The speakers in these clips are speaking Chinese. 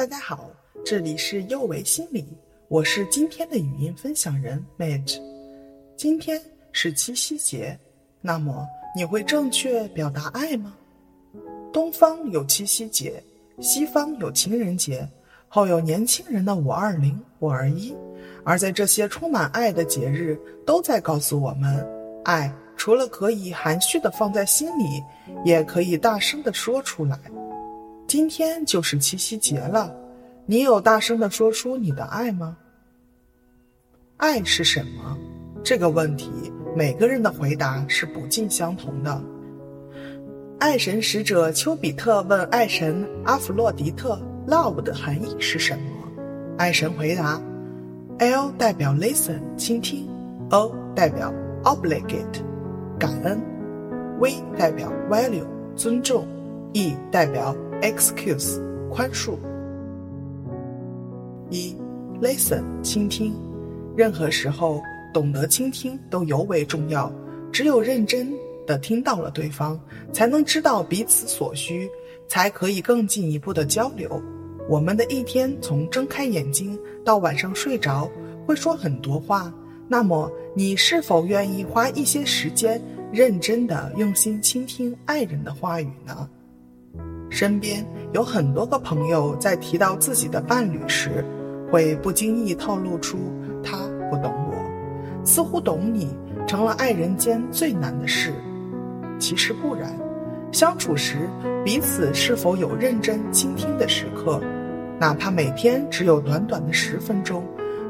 大家好，这里是幼为心理，我是今天的语音分享人 Mage。今天是七夕节，那么你会正确表达爱吗？东方有七夕节，西方有情人节，后有年轻人的五二零、五二一。而在这些充满爱的节日，都在告诉我们，爱除了可以含蓄的放在心里，也可以大声的说出来。今天就是七夕节了，你有大声的说出你的爱吗？爱是什么？这个问题，每个人的回答是不尽相同的。爱神使者丘比特问爱神阿弗洛狄特：“love 的含义是什么？”爱神回答：“L 代表 listen 倾听，O 代表 obligate 感恩，V 代表 value 尊重，E 代表。Excuse 宽恕。一，listen 倾听，任何时候懂得倾听都尤为重要。只有认真的听到了对方，才能知道彼此所需，才可以更进一步的交流。我们的一天从睁开眼睛到晚上睡着，会说很多话。那么，你是否愿意花一些时间，认真的用心倾听爱人的话语呢？身边有很多个朋友在提到自己的伴侣时，会不经意透露出他不懂我，似乎懂你成了爱人间最难的事。其实不然，相处时彼此是否有认真倾听的时刻，哪怕每天只有短短的十分钟，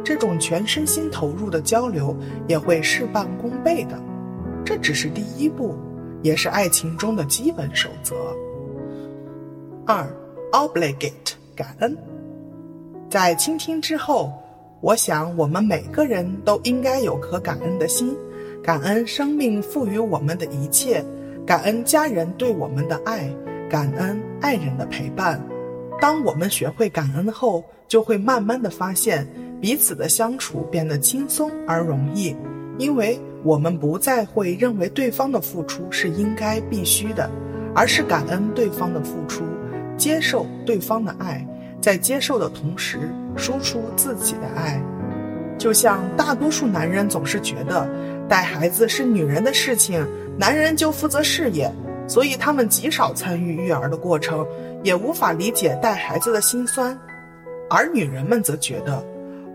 这种全身心投入的交流也会事半功倍的。这只是第一步，也是爱情中的基本守则。二，obligate 感恩，在倾听之后，我想我们每个人都应该有颗感恩的心，感恩生命赋予我们的一切，感恩家人对我们的爱，感恩爱人的陪伴。当我们学会感恩后，就会慢慢的发现彼此的相处变得轻松而容易，因为我们不再会认为对方的付出是应该必须的，而是感恩对方的付出。接受对方的爱，在接受的同时输出自己的爱，就像大多数男人总是觉得带孩子是女人的事情，男人就负责事业，所以他们极少参与育儿的过程，也无法理解带孩子的辛酸；而女人们则觉得，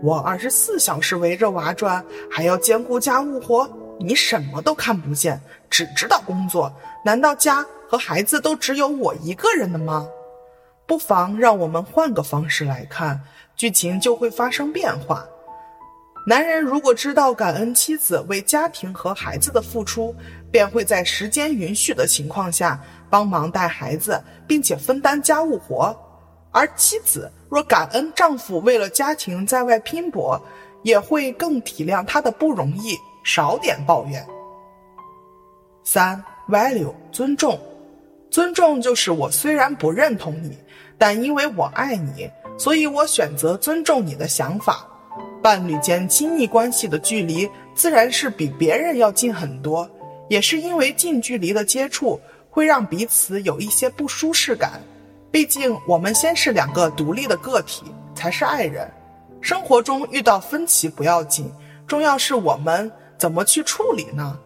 我二十四小时围着娃转，还要兼顾家务活，你什么都看不见，只知道工作，难道家和孩子都只有我一个人的吗？不妨让我们换个方式来看，剧情就会发生变化。男人如果知道感恩妻子为家庭和孩子的付出，便会在时间允许的情况下帮忙带孩子，并且分担家务活；而妻子若感恩丈夫为了家庭在外拼搏，也会更体谅他的不容易，少点抱怨。三，value 尊重，尊重就是我虽然不认同你。但因为我爱你，所以我选择尊重你的想法。伴侣间亲密关系的距离自然是比别人要近很多，也是因为近距离的接触会让彼此有一些不舒适感。毕竟我们先是两个独立的个体，才是爱人。生活中遇到分歧不要紧，重要是我们怎么去处理呢？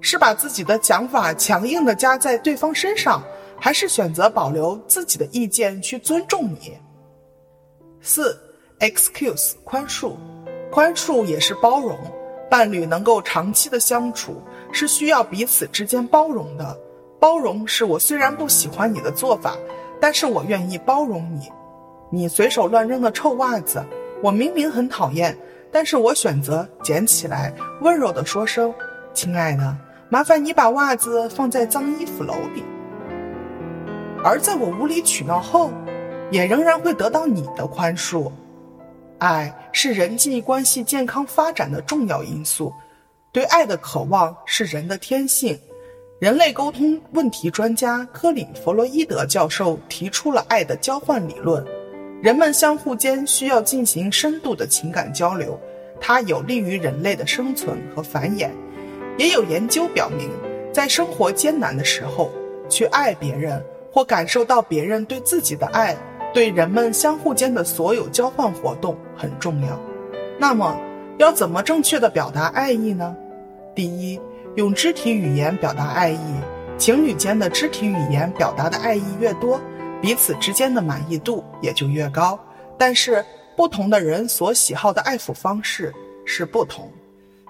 是把自己的想法强硬的加在对方身上？还是选择保留自己的意见去尊重你。四，excuse 宽恕，宽恕也是包容。伴侣能够长期的相处，是需要彼此之间包容的。包容是我虽然不喜欢你的做法，但是我愿意包容你。你随手乱扔的臭袜子，我明明很讨厌，但是我选择捡起来，温柔的说声：“亲爱的，麻烦你把袜子放在脏衣服篓里。”而在我无理取闹后，也仍然会得到你的宽恕。爱是人际关系健康发展的重要因素，对爱的渴望是人的天性。人类沟通问题专家科里弗洛伊德教授提出了爱的交换理论，人们相互间需要进行深度的情感交流，它有利于人类的生存和繁衍。也有研究表明，在生活艰难的时候去爱别人。或感受到别人对自己的爱，对人们相互间的所有交换活动很重要。那么，要怎么正确的表达爱意呢？第一，用肢体语言表达爱意。情侣间的肢体语言表达的爱意越多，彼此之间的满意度也就越高。但是，不同的人所喜好的爱抚方式是不同。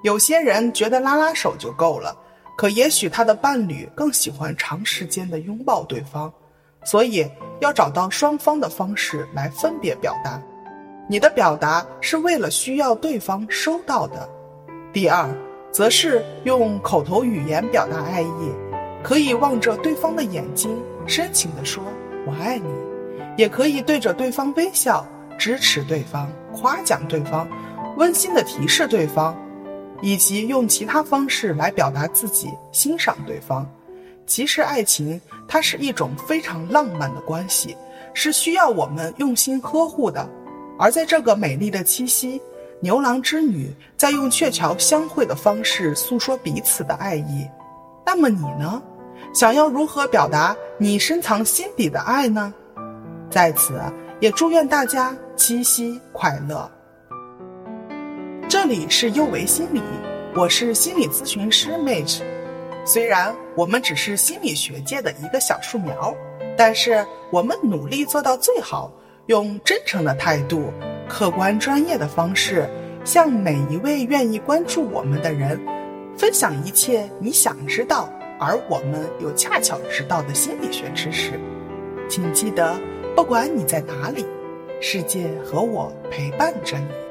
有些人觉得拉拉手就够了，可也许他的伴侣更喜欢长时间的拥抱对方。所以，要找到双方的方式来分别表达。你的表达是为了需要对方收到的。第二。则是用口头语言表达爱意，可以望着对方的眼睛，深情地说“我爱你”，也可以对着对方微笑，支持对方，夸奖对方，温馨地提示对方，以及用其他方式来表达自己欣赏对方。其实，爱情它是一种非常浪漫的关系，是需要我们用心呵护的。而在这个美丽的七夕。牛郎织女在用鹊桥相会的方式诉说彼此的爱意，那么你呢？想要如何表达你深藏心底的爱呢？在此也祝愿大家七夕快乐。这里是优维心理，我是心理咨询师 Mage。虽然我们只是心理学界的一个小树苗，但是我们努力做到最好，用真诚的态度。客观专业的方式，向每一位愿意关注我们的人，分享一切你想知道而我们又恰巧知道的心理学知识。请记得，不管你在哪里，世界和我陪伴着你。